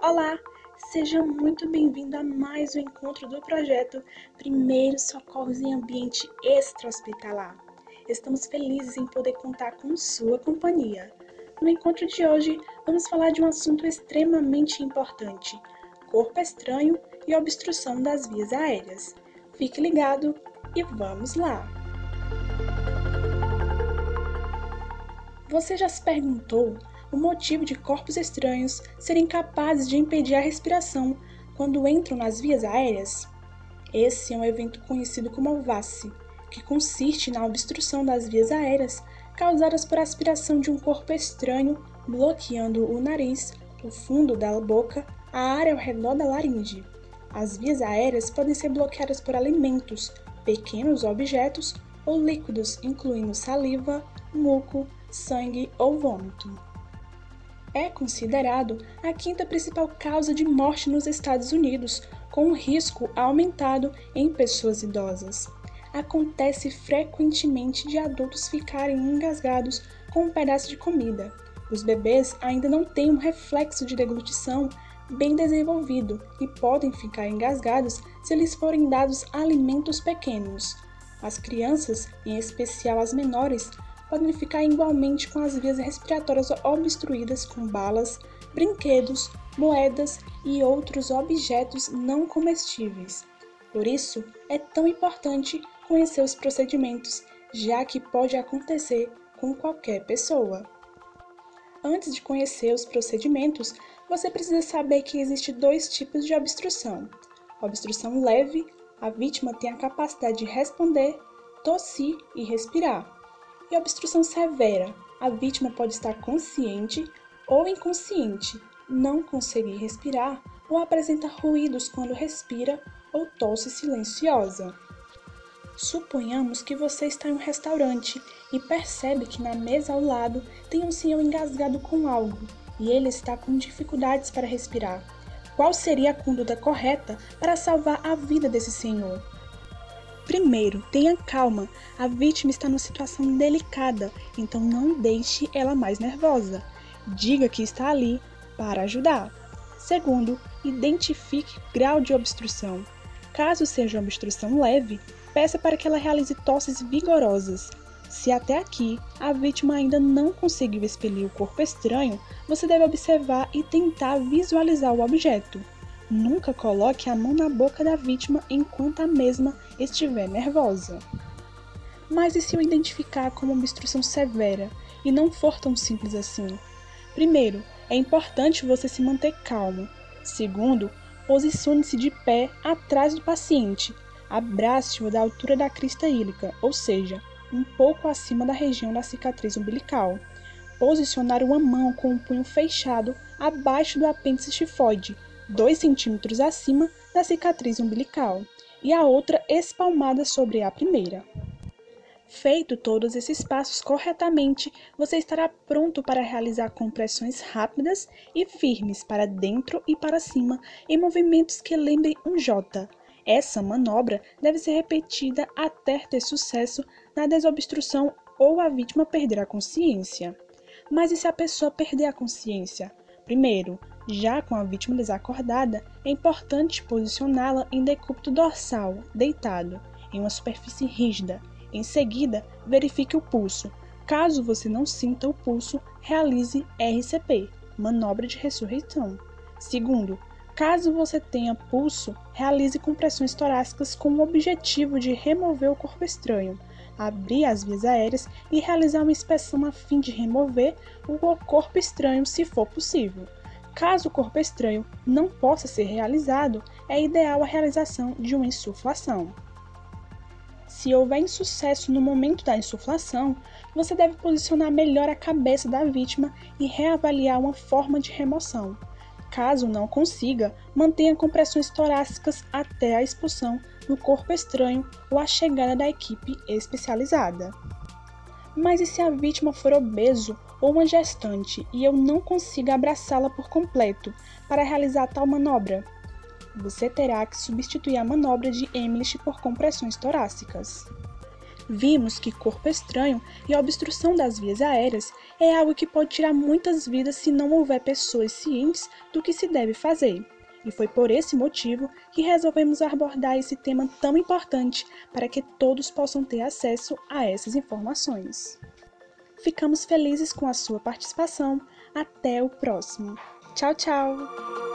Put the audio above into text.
Olá, seja muito bem-vindo a mais um encontro do projeto Primeiros Socorros em Ambiente Extra-Hospitalar. Estamos felizes em poder contar com sua companhia. No encontro de hoje, vamos falar de um assunto extremamente importante: corpo estranho e obstrução das vias aéreas. Fique ligado e vamos lá! Você já se perguntou o motivo de corpos estranhos serem capazes de impedir a respiração quando entram nas vias aéreas? Esse é um evento conhecido como VASE, que consiste na obstrução das vias aéreas causadas por aspiração de um corpo estranho bloqueando o nariz, o fundo da boca, a área ao redor da laringe. As vias aéreas podem ser bloqueadas por alimentos, pequenos objetos ou líquidos, incluindo saliva, muco, sangue ou vômito. É considerado a quinta principal causa de morte nos Estados Unidos, com um risco aumentado em pessoas idosas. Acontece frequentemente de adultos ficarem engasgados com um pedaço de comida. Os bebês ainda não têm um reflexo de deglutição bem desenvolvido e podem ficar engasgados se lhes forem dados alimentos pequenos. As crianças, em especial as menores, podem ficar igualmente com as vias respiratórias obstruídas com balas, brinquedos, moedas e outros objetos não comestíveis. Por isso, é tão importante conhecer os procedimentos, já que pode acontecer com qualquer pessoa. Antes de conhecer os procedimentos, você precisa saber que existe dois tipos de obstrução. obstrução leve, a vítima tem a capacidade de responder, tossir e respirar e obstrução severa. A vítima pode estar consciente ou inconsciente, não conseguir respirar ou apresenta ruídos quando respira ou tosse silenciosa. Suponhamos que você está em um restaurante e percebe que na mesa ao lado tem um senhor engasgado com algo e ele está com dificuldades para respirar. Qual seria a conduta correta para salvar a vida desse senhor? Primeiro, tenha calma. A vítima está numa situação delicada, então não deixe ela mais nervosa. Diga que está ali para ajudar. Segundo, identifique grau de obstrução. Caso seja uma obstrução leve, peça para que ela realize tosses vigorosas. Se até aqui a vítima ainda não conseguiu expelir o corpo estranho, você deve observar e tentar visualizar o objeto. Nunca coloque a mão na boca da vítima enquanto a mesma estiver nervosa. Mas e se eu identificar como obstrução severa e não for tão simples assim? Primeiro, é importante você se manter calmo. Segundo, posicione-se de pé atrás do paciente. Abrace-o da altura da crista ílica, ou seja, um pouco acima da região da cicatriz umbilical. Posicionar uma mão com o punho fechado abaixo do apêndice tifoide 2 centímetros acima da cicatriz umbilical e a outra espalmada sobre a primeira. Feito todos esses passos corretamente, você estará pronto para realizar compressões rápidas e firmes para dentro e para cima em movimentos que lembrem um J. Essa manobra deve ser repetida até ter sucesso na desobstrução ou a vítima perder a consciência. Mas e se a pessoa perder a consciência? Primeiro, já com a vítima desacordada, é importante posicioná-la em decúbito dorsal, deitado, em uma superfície rígida. Em seguida, verifique o pulso. Caso você não sinta o pulso, realize RCP, manobra de ressurreição. Segundo, caso você tenha pulso, realize compressões torácicas com o objetivo de remover o corpo estranho, abrir as vias aéreas e realizar uma inspeção a fim de remover o corpo estranho se for possível. Caso o corpo estranho não possa ser realizado, é ideal a realização de uma insuflação. Se houver insucesso no momento da insuflação, você deve posicionar melhor a cabeça da vítima e reavaliar uma forma de remoção. Caso não consiga, mantenha compressões torácicas até a expulsão do corpo estranho ou a chegada da equipe especializada. Mas e se a vítima for obeso ou uma gestante e eu não consiga abraçá-la por completo para realizar tal manobra? Você terá que substituir a manobra de Emlich por compressões torácicas. Vimos que corpo estranho e obstrução das vias aéreas é algo que pode tirar muitas vidas se não houver pessoas cientes do que se deve fazer. E foi por esse motivo que resolvemos abordar esse tema tão importante para que todos possam ter acesso a essas informações. Ficamos felizes com a sua participação. Até o próximo. Tchau, tchau!